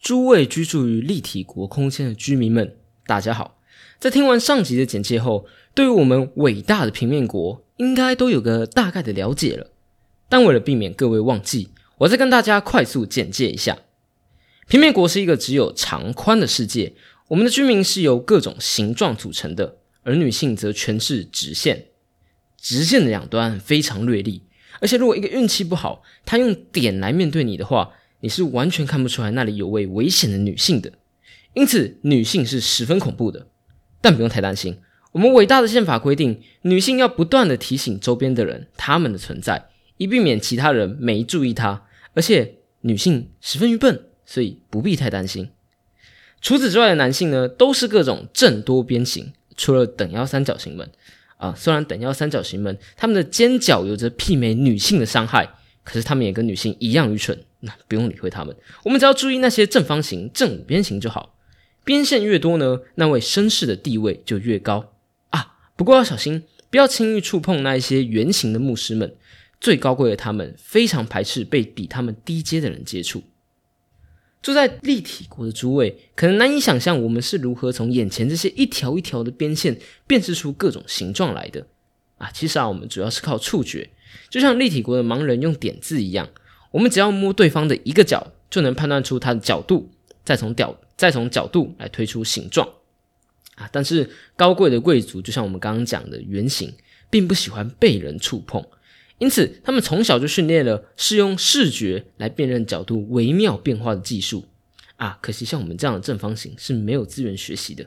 诸位居住于立体国空间的居民们，大家好！在听完上集的简介后，对于我们伟大的平面国，应该都有个大概的了解了。但为了避免各位忘记，我再跟大家快速简介一下：平面国是一个只有长宽的世界，我们的居民是由各种形状组成的，而女性则全是直线。直线的两端非常锐利，而且如果一个运气不好，他用点来面对你的话。你是完全看不出来那里有位危险的女性的，因此女性是十分恐怖的。但不用太担心，我们伟大的宪法规定，女性要不断的提醒周边的人她们的存在，以避免其他人没注意她。而且女性十分愚笨，所以不必太担心。除此之外的男性呢，都是各种正多边形，除了等腰三角形们啊，虽然等腰三角形们他们的尖角有着媲美女性的伤害，可是他们也跟女性一样愚蠢。那不用理会他们，我们只要注意那些正方形、正五边形就好。边线越多呢，那位绅士的地位就越高啊。不过要小心，不要轻易触碰那一些圆形的牧师们。最高贵的他们非常排斥被比他们低阶的人接触。住在立体国的诸位，可能难以想象我们是如何从眼前这些一条一条的边线辨识出各种形状来的啊。其实啊，我们主要是靠触觉，就像立体国的盲人用点字一样。我们只要摸对方的一个角，就能判断出它的角度，再从角再从角度来推出形状啊！但是高贵的贵族，就像我们刚刚讲的圆形，并不喜欢被人触碰，因此他们从小就训练了是用视觉来辨认角度微妙变化的技术啊！可惜像我们这样的正方形是没有资源学习的。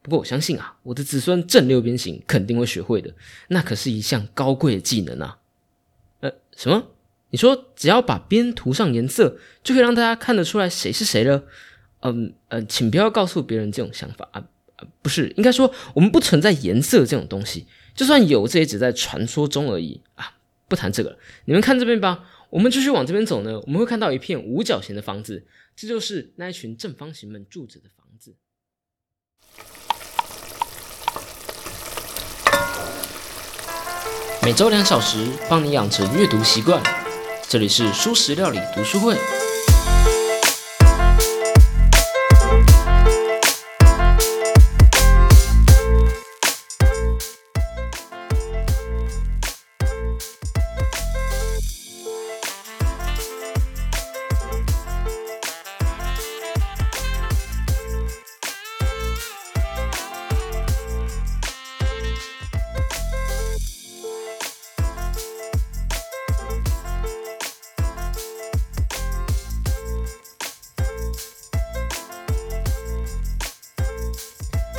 不过我相信啊，我的子孙正六边形肯定会学会的，那可是一项高贵的技能啊！呃，什么？你说只要把边涂上颜色，就可以让大家看得出来谁是谁了？嗯嗯，请不要告诉别人这种想法啊！不是，应该说我们不存在颜色这种东西，就算有，这也只在传说中而已啊！不谈这个，你们看这边吧。我们继续往这边走呢，我们会看到一片五角形的房子，这就是那一群正方形们住着的房子。每周两小时，帮你养成阅读习惯。这里是舒食料理读书会。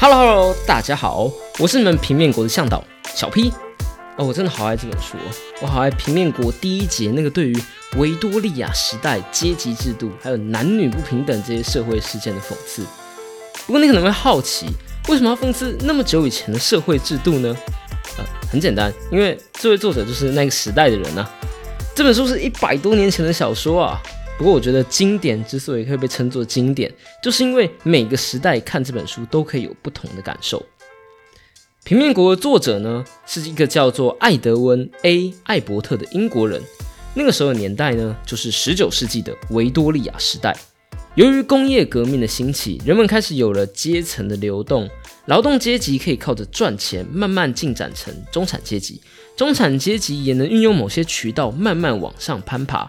Hello，Hello，大家好，我是你们平面国的向导小 P。哦，我真的好爱这本书，我好爱平面国第一节那个对于维多利亚时代阶级制度还有男女不平等这些社会事件的讽刺。不过你可能会好奇，为什么要讽刺那么久以前的社会制度呢？呃，很简单，因为这位作者就是那个时代的人呐。这本书是一百多年前的小说啊。不过，我觉得经典之所以可以被称作经典，就是因为每个时代看这本书都可以有不同的感受。平面国的作者呢，是一个叫做艾德温 ·A· 艾伯特的英国人。那个时候的年代呢，就是十九世纪的维多利亚时代。由于工业革命的兴起，人们开始有了阶层的流动，劳动阶级可以靠着赚钱慢慢进展成中产阶级，中产阶级也能运用某些渠道慢慢往上攀爬。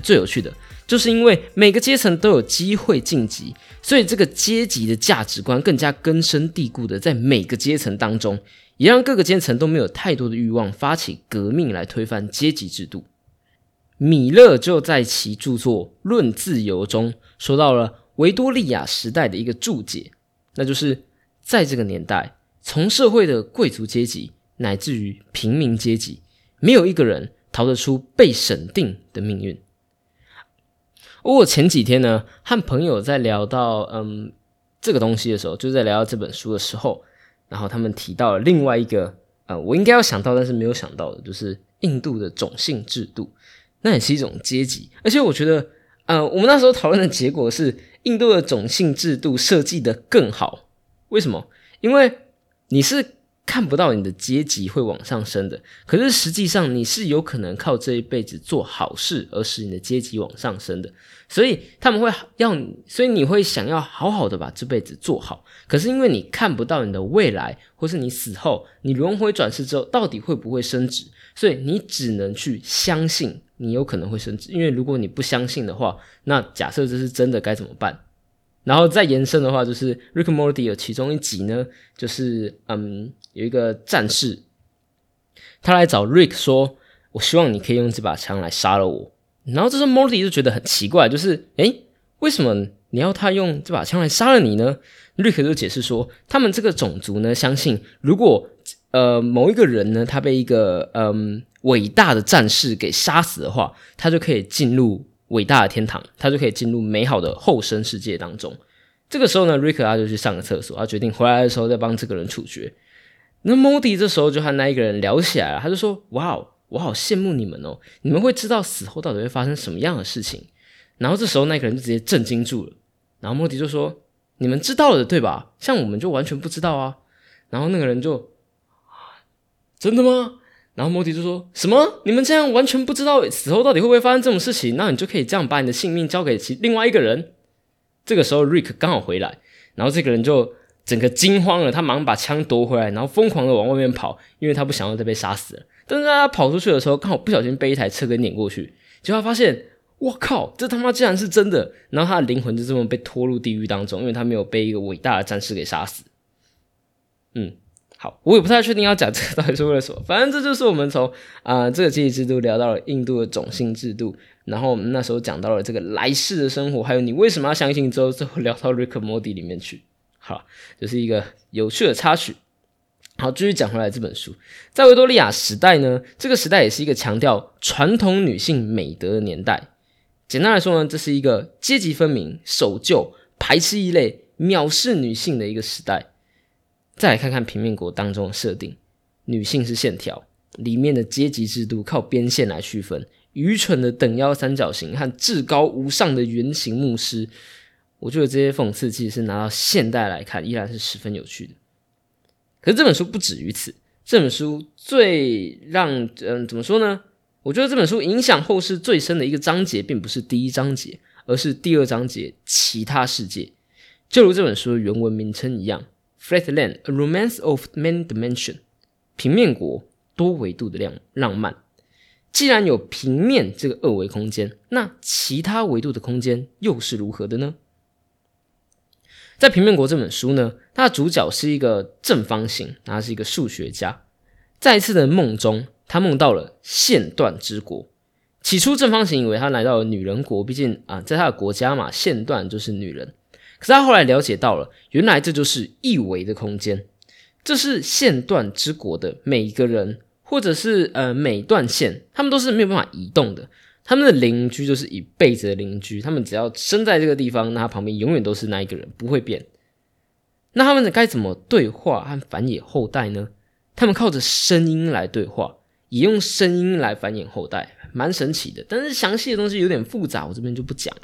最有趣的就是因为每个阶层都有机会晋级，所以这个阶级的价值观更加根深蒂固的在每个阶层当中，也让各个阶层都没有太多的欲望发起革命来推翻阶级制度。米勒就在其著作《论自由》中说到了维多利亚时代的一个注解，那就是在这个年代，从社会的贵族阶级乃至于平民阶级，没有一个人逃得出被审定的命运。我前几天呢，和朋友在聊到嗯这个东西的时候，就在聊到这本书的时候，然后他们提到了另外一个呃，我应该要想到但是没有想到的，就是印度的种姓制度，那也是一种阶级。而且我觉得，呃，我们那时候讨论的结果是，印度的种姓制度设计的更好。为什么？因为你是看不到你的阶级会往上升的，可是实际上你是有可能靠这一辈子做好事而使你的阶级往上升的。所以他们会要你，所以你会想要好好的把这辈子做好。可是因为你看不到你的未来，或是你死后你轮回转世之后到底会不会升职，所以你只能去相信你有可能会升职。因为如果你不相信的话，那假设这是真的该怎么办？然后再延伸的话，就是《Rick Morty》有其中一集呢，就是嗯，有一个战士，他来找 Rick 说：“我希望你可以用这把枪来杀了我。”然后这时候 Morty 就觉得很奇怪，就是诶，为什么你要他用这把枪来杀了你呢？Rick 就解释说，他们这个种族呢，相信如果呃某一个人呢，他被一个嗯伟大的战士给杀死的话，他就可以进入。伟大的天堂，他就可以进入美好的后生世界当中。这个时候呢，瑞克他就去上个厕所，他决定回来的时候再帮这个人处决。那莫迪这时候就和那一个人聊起来了，他就说：“哇，我好羡慕你们哦，你们会知道死后到底会发生什么样的事情。”然后这时候那个人就直接震惊住了。然后莫迪就说：“你们知道了对吧？像我们就完全不知道啊。”然后那个人就：“真的吗？”然后莫迪就说什么：“你们这样完全不知道死后到底会不会发生这种事情，那你就可以这样把你的性命交给其另外一个人。”这个时候，Rick 刚好回来，然后这个人就整个惊慌了，他忙把枪夺回来，然后疯狂的往外面跑，因为他不想要再被杀死了。但是他跑出去的时候，刚好不小心被一台车给碾过去，结果发现，我靠，这他妈竟然是真的！然后他的灵魂就这么被拖入地狱当中，因为他没有被一个伟大的战士给杀死。嗯。好，我也不太确定要讲这个到底是为了什么。反正这就是我们从啊这个阶级制度聊到了印度的种姓制度，然后我们那时候讲到了这个来世的生活，还有你为什么要相信之后，最后聊到 Rick m o d y 里面去。好，就是一个有趣的插曲。好，继续讲回来这本书，在维多利亚时代呢，这个时代也是一个强调传统女性美德的年代。简单来说呢，这是一个阶级分明、守旧、排斥异类、藐视女性的一个时代。再来看看平面国当中的设定，女性是线条，里面的阶级制度靠边线来区分，愚蠢的等腰三角形和至高无上的圆形牧师，我觉得这些讽刺其实是拿到现代来看，依然是十分有趣的。可是这本书不止于此，这本书最让嗯怎么说呢？我觉得这本书影响后世最深的一个章节，并不是第一章节，而是第二章节其他世界，就如这本书的原文名称一样。Flatland: A Romance of Many Dimension，平面国多维度的浪浪漫。既然有平面这个二维空间，那其他维度的空间又是如何的呢？在平面国这本书呢，它的主角是一个正方形，他是一个数学家。在一次的梦中，他梦到了线段之国。起初，正方形以为他来到了女人国，毕竟啊，在他的国家嘛，线段就是女人。可是他后来了解到了，原来这就是一维的空间，这是线段之国的每一个人，或者是呃每段线，他们都是没有办法移动的。他们的邻居就是一辈子的邻居，他们只要生在这个地方，那他旁边永远都是那一个人，不会变。那他们该怎么对话和繁衍后代呢？他们靠着声音来对话，也用声音来繁衍后代，蛮神奇的。但是详细的东西有点复杂，我这边就不讲了。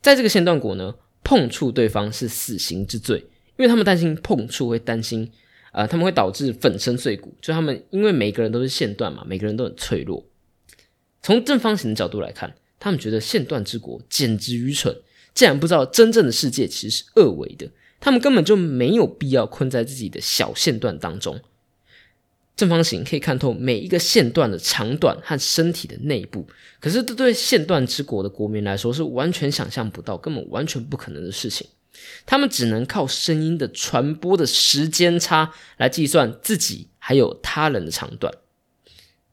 在这个线段国呢。碰触对方是死刑之罪，因为他们担心碰触会担心，呃，他们会导致粉身碎骨。就他们因为每个人都是线段嘛，每个人都很脆弱。从正方形的角度来看，他们觉得线段之国简直愚蠢，竟然不知道真正的世界其实是二维的，他们根本就没有必要困在自己的小线段当中。正方形可以看透每一个线段的长短和身体的内部，可是这对线段之国的国民来说是完全想象不到，根本完全不可能的事情。他们只能靠声音的传播的时间差来计算自己还有他人的长短。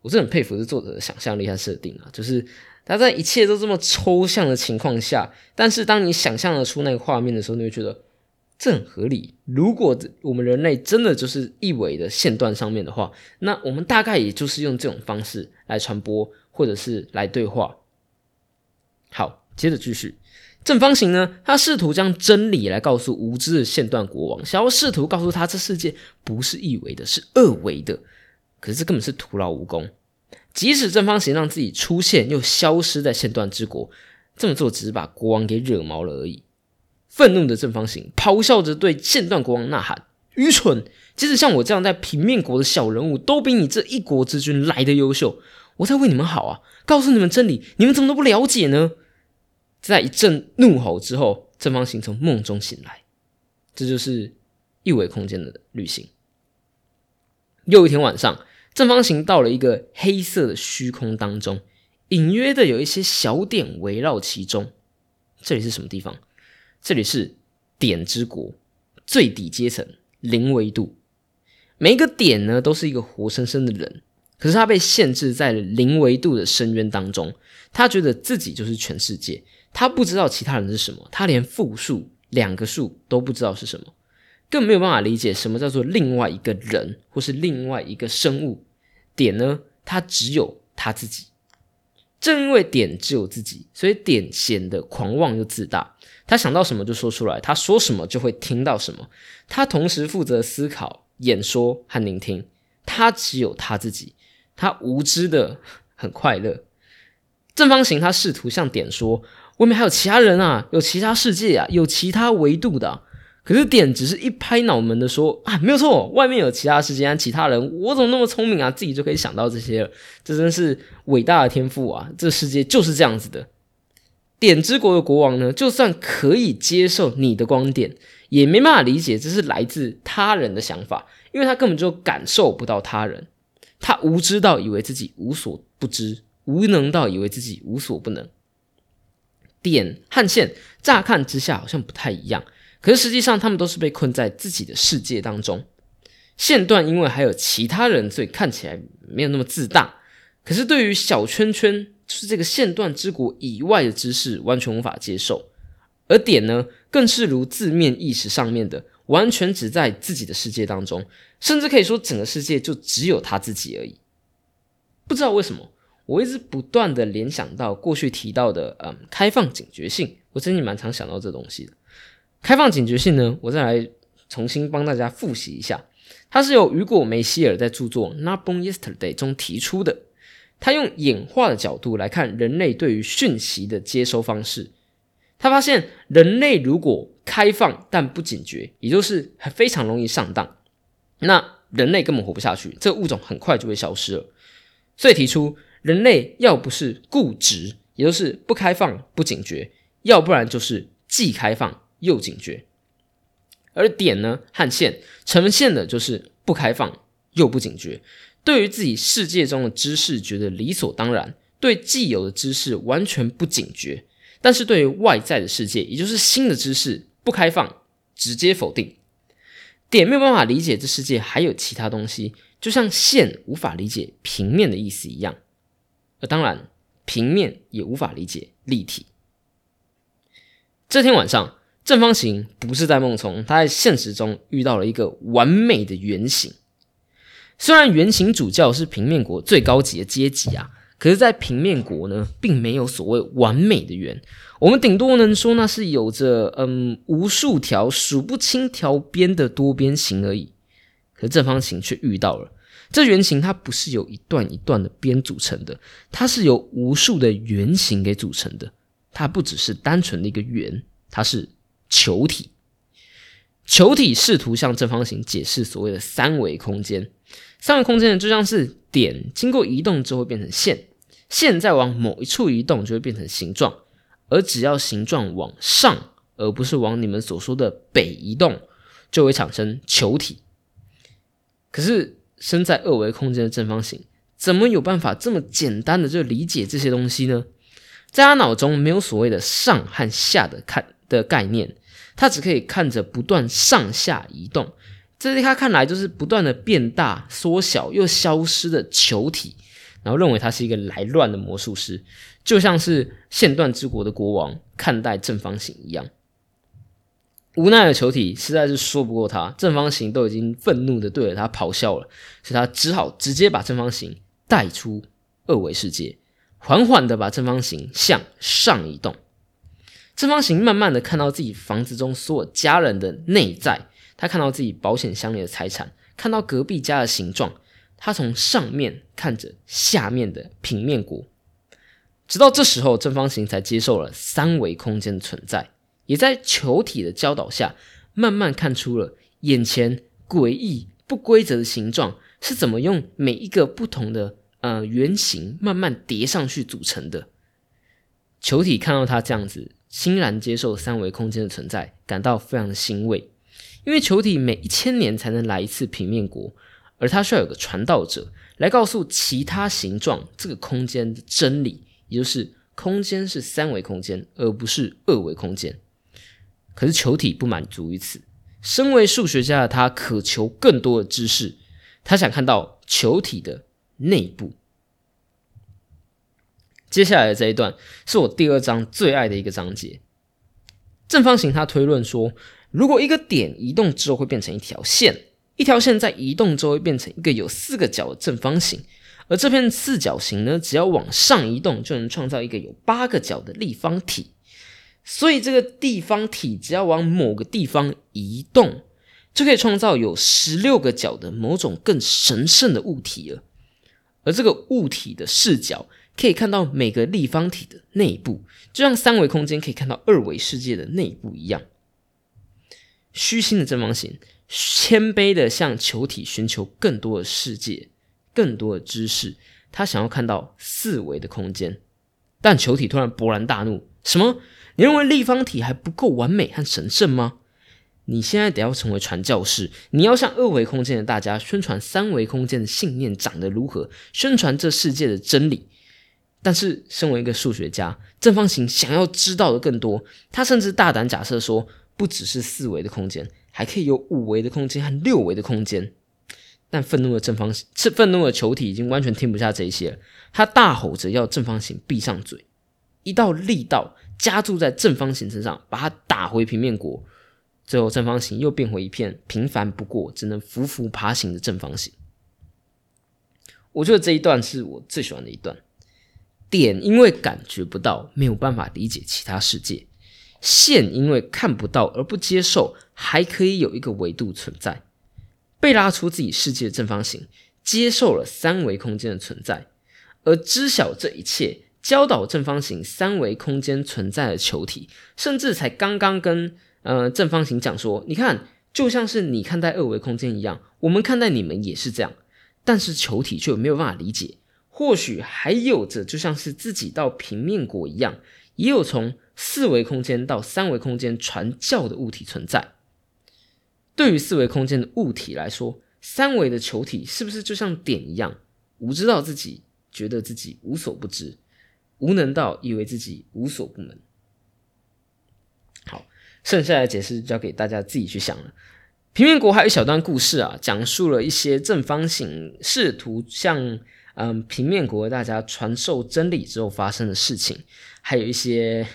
我是很佩服这作者的想象力和设定啊，就是他在一切都这么抽象的情况下，但是当你想象得出那个画面的时候，你会觉得。这很合理。如果我们人类真的就是一维的线段上面的话，那我们大概也就是用这种方式来传播，或者是来对话。好，接着继续。正方形呢，他试图将真理来告诉无知的线段国王，想要试图告诉他这世界不是一维的，是二维的。可是这根本是徒劳无功。即使正方形让自己出现又消失在线段之国，这么做只是把国王给惹毛了而已。愤怒的正方形咆哮着对线段国王呐喊：“愚蠢！即使像我这样在平面国的小人物，都比你这一国之君来的优秀。我在为你们好啊！告诉你们真理，你们怎么都不了解呢？在一阵怒吼之后，正方形从梦中醒来。这就是一维空间的旅行。又一天晚上，正方形到了一个黑色的虚空当中，隐约的有一些小点围绕其中。这里是什么地方？这里是点之国最底阶层零维度。每一个点呢，都是一个活生生的人，可是他被限制在零维度的深渊当中。他觉得自己就是全世界，他不知道其他人是什么，他连复数两个数都不知道是什么，更没有办法理解什么叫做另外一个人或是另外一个生物。点呢，他只有他自己。正因为点只有自己，所以点显得狂妄又自大。他想到什么就说出来，他说什么就会听到什么。他同时负责思考。演说和聆听，他只有他自己，他无知的很快乐。正方形他试图向点说，外面还有其他人啊，有其他世界啊，有其他维度的。可是点只是一拍脑门的说啊，没有错，外面有其他世界，其他人，我怎么那么聪明啊，自己就可以想到这些了？这真是伟大的天赋啊！这世界就是这样子的。点之国的国王呢，就算可以接受你的观点。也没办法理解这是来自他人的想法，因为他根本就感受不到他人，他无知到以为自己无所不知，无能到以为自己无所不能。点和线乍看之下好像不太一样，可是实际上他们都是被困在自己的世界当中。线段因为还有其他人，所以看起来没有那么自大。可是对于小圈圈，就是这个线段之国以外的知识，完全无法接受。而点呢，更是如字面意识上面的，完全只在自己的世界当中，甚至可以说整个世界就只有他自己而已。不知道为什么，我一直不断的联想到过去提到的，嗯，开放警觉性。我真的蛮常想到这东西的。开放警觉性呢，我再来重新帮大家复习一下，它是由雨果·梅希尔在著作《Not Born Yesterday》中提出的。他用演化的角度来看人类对于讯息的接收方式。他发现，人类如果开放但不警觉，也就是非常容易上当，那人类根本活不下去，这个物种很快就会消失了。所以提出，人类要不是固执，也就是不开放不警觉，要不然就是既开放又警觉。而点呢和线呈现的就是不开放又不警觉，对于自己世界中的知识觉得理所当然，对既有的知识完全不警觉。但是对于外在的世界，也就是新的知识不开放，直接否定。点没有办法理解这世界还有其他东西，就像线无法理解平面的意思一样。而当然，平面也无法理解立体。这天晚上，正方形不是在梦中，他在现实中遇到了一个完美的圆形。虽然圆形主教是平面国最高级的阶级啊。可是，在平面国呢，并没有所谓完美的圆，我们顶多能说那是有着嗯无数条数不清条边的多边形而已。可是正方形却遇到了这圆形，它不是由一段一段的边组成的，它是由无数的圆形给组成的。它不只是单纯的一个圆，它是球体。球体试图向正方形解释所谓的三维空间。三维空间呢，就像是点经过移动之后变成线，线再往某一处移动就会变成形状，而只要形状往上，而不是往你们所说的北移动，就会产生球体。可是身在二维空间的正方形，怎么有办法这么简单的就理解这些东西呢？在他脑中没有所谓的上和下的看的概念，他只可以看着不断上下移动。这在他看来就是不断的变大、缩小又消失的球体，然后认为他是一个来乱的魔术师，就像是线段之国的国王看待正方形一样。无奈的球体实在是说不过他，正方形都已经愤怒的对着他咆哮了，所以他只好直接把正方形带出二维世界，缓缓的把正方形向上移动。正方形慢慢的看到自己房子中所有家人的内在。他看到自己保险箱里的财产，看到隔壁家的形状。他从上面看着下面的平面国，直到这时候，正方形才接受了三维空间的存在，也在球体的教导下，慢慢看出了眼前诡异、不规则的形状是怎么用每一个不同的呃圆形慢慢叠上去组成的。球体看到它这样子，欣然接受三维空间的存在，感到非常欣慰。因为球体每一千年才能来一次平面国，而它需要有个传道者来告诉其他形状这个空间的真理，也就是空间是三维空间，而不是二维空间。可是球体不满足于此，身为数学家的他渴求更多的知识，他想看到球体的内部。接下来的这一段是我第二章最爱的一个章节。正方形，他推论说，如果一个点移动之后会变成一条线，一条线在移动之后会变成一个有四个角的正方形，而这片四角形呢，只要往上移动就能创造一个有八个角的立方体。所以这个地方体只要往某个地方移动，就可以创造有十六个角的某种更神圣的物体了。而这个物体的视角。可以看到每个立方体的内部，就像三维空间可以看到二维世界的内部一样。虚心的正方形谦卑的向球体寻求更多的世界、更多的知识，他想要看到四维的空间。但球体突然勃然大怒：“什么？你认为立方体还不够完美和神圣吗？你现在得要成为传教士，你要向二维空间的大家宣传三维空间的信念长得如何，宣传这世界的真理。”但是，身为一个数学家，正方形想要知道的更多。他甚至大胆假设说，不只是四维的空间，还可以有五维的空间和六维的空间。但愤怒的正方形，是愤怒的球体已经完全听不下这些了。他大吼着要正方形闭上嘴，一道力道加注在正方形身上，把它打回平面国。最后，正方形又变回一片平凡不过、只能浮浮爬行的正方形。我觉得这一段是我最喜欢的一段。点因为感觉不到，没有办法理解其他世界；线因为看不到而不接受，还可以有一个维度存在。被拉出自己世界的正方形，接受了三维空间的存在，而知晓这一切，教导正方形三维空间存在的球体，甚至才刚刚跟呃正方形讲说：“你看，就像是你看待二维空间一样，我们看待你们也是这样。”但是球体却没有办法理解。或许还有着，就像是自己到平面国一样，也有从四维空间到三维空间传教的物体存在。对于四维空间的物体来说，三维的球体是不是就像点一样，无知到自己觉得自己无所不知，无能到以为自己无所不能？好，剩下的解释交给大家自己去想了。平面国还有一小段故事啊，讲述了一些正方形试图向。嗯，平面国大家传授真理之后发生的事情，还有一些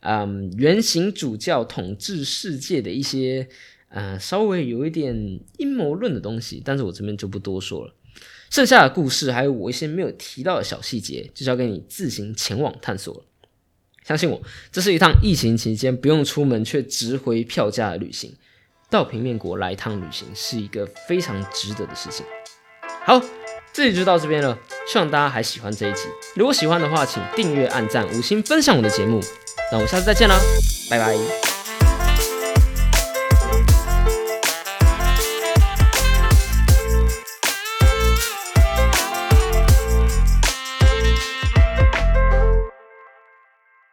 嗯圆形主教统治世界的一些呃稍微有一点阴谋论的东西，但是我这边就不多说了。剩下的故事还有我一些没有提到的小细节，就交给你自行前往探索了。相信我，这是一趟疫情期间不用出门却值回票价的旅行。到平面国来一趟旅行是一个非常值得的事情。好。这里就到这边了，希望大家还喜欢这一集。如果喜欢的话，请订阅、按赞、五星分享我的节目。那我们下次再见啦，拜拜。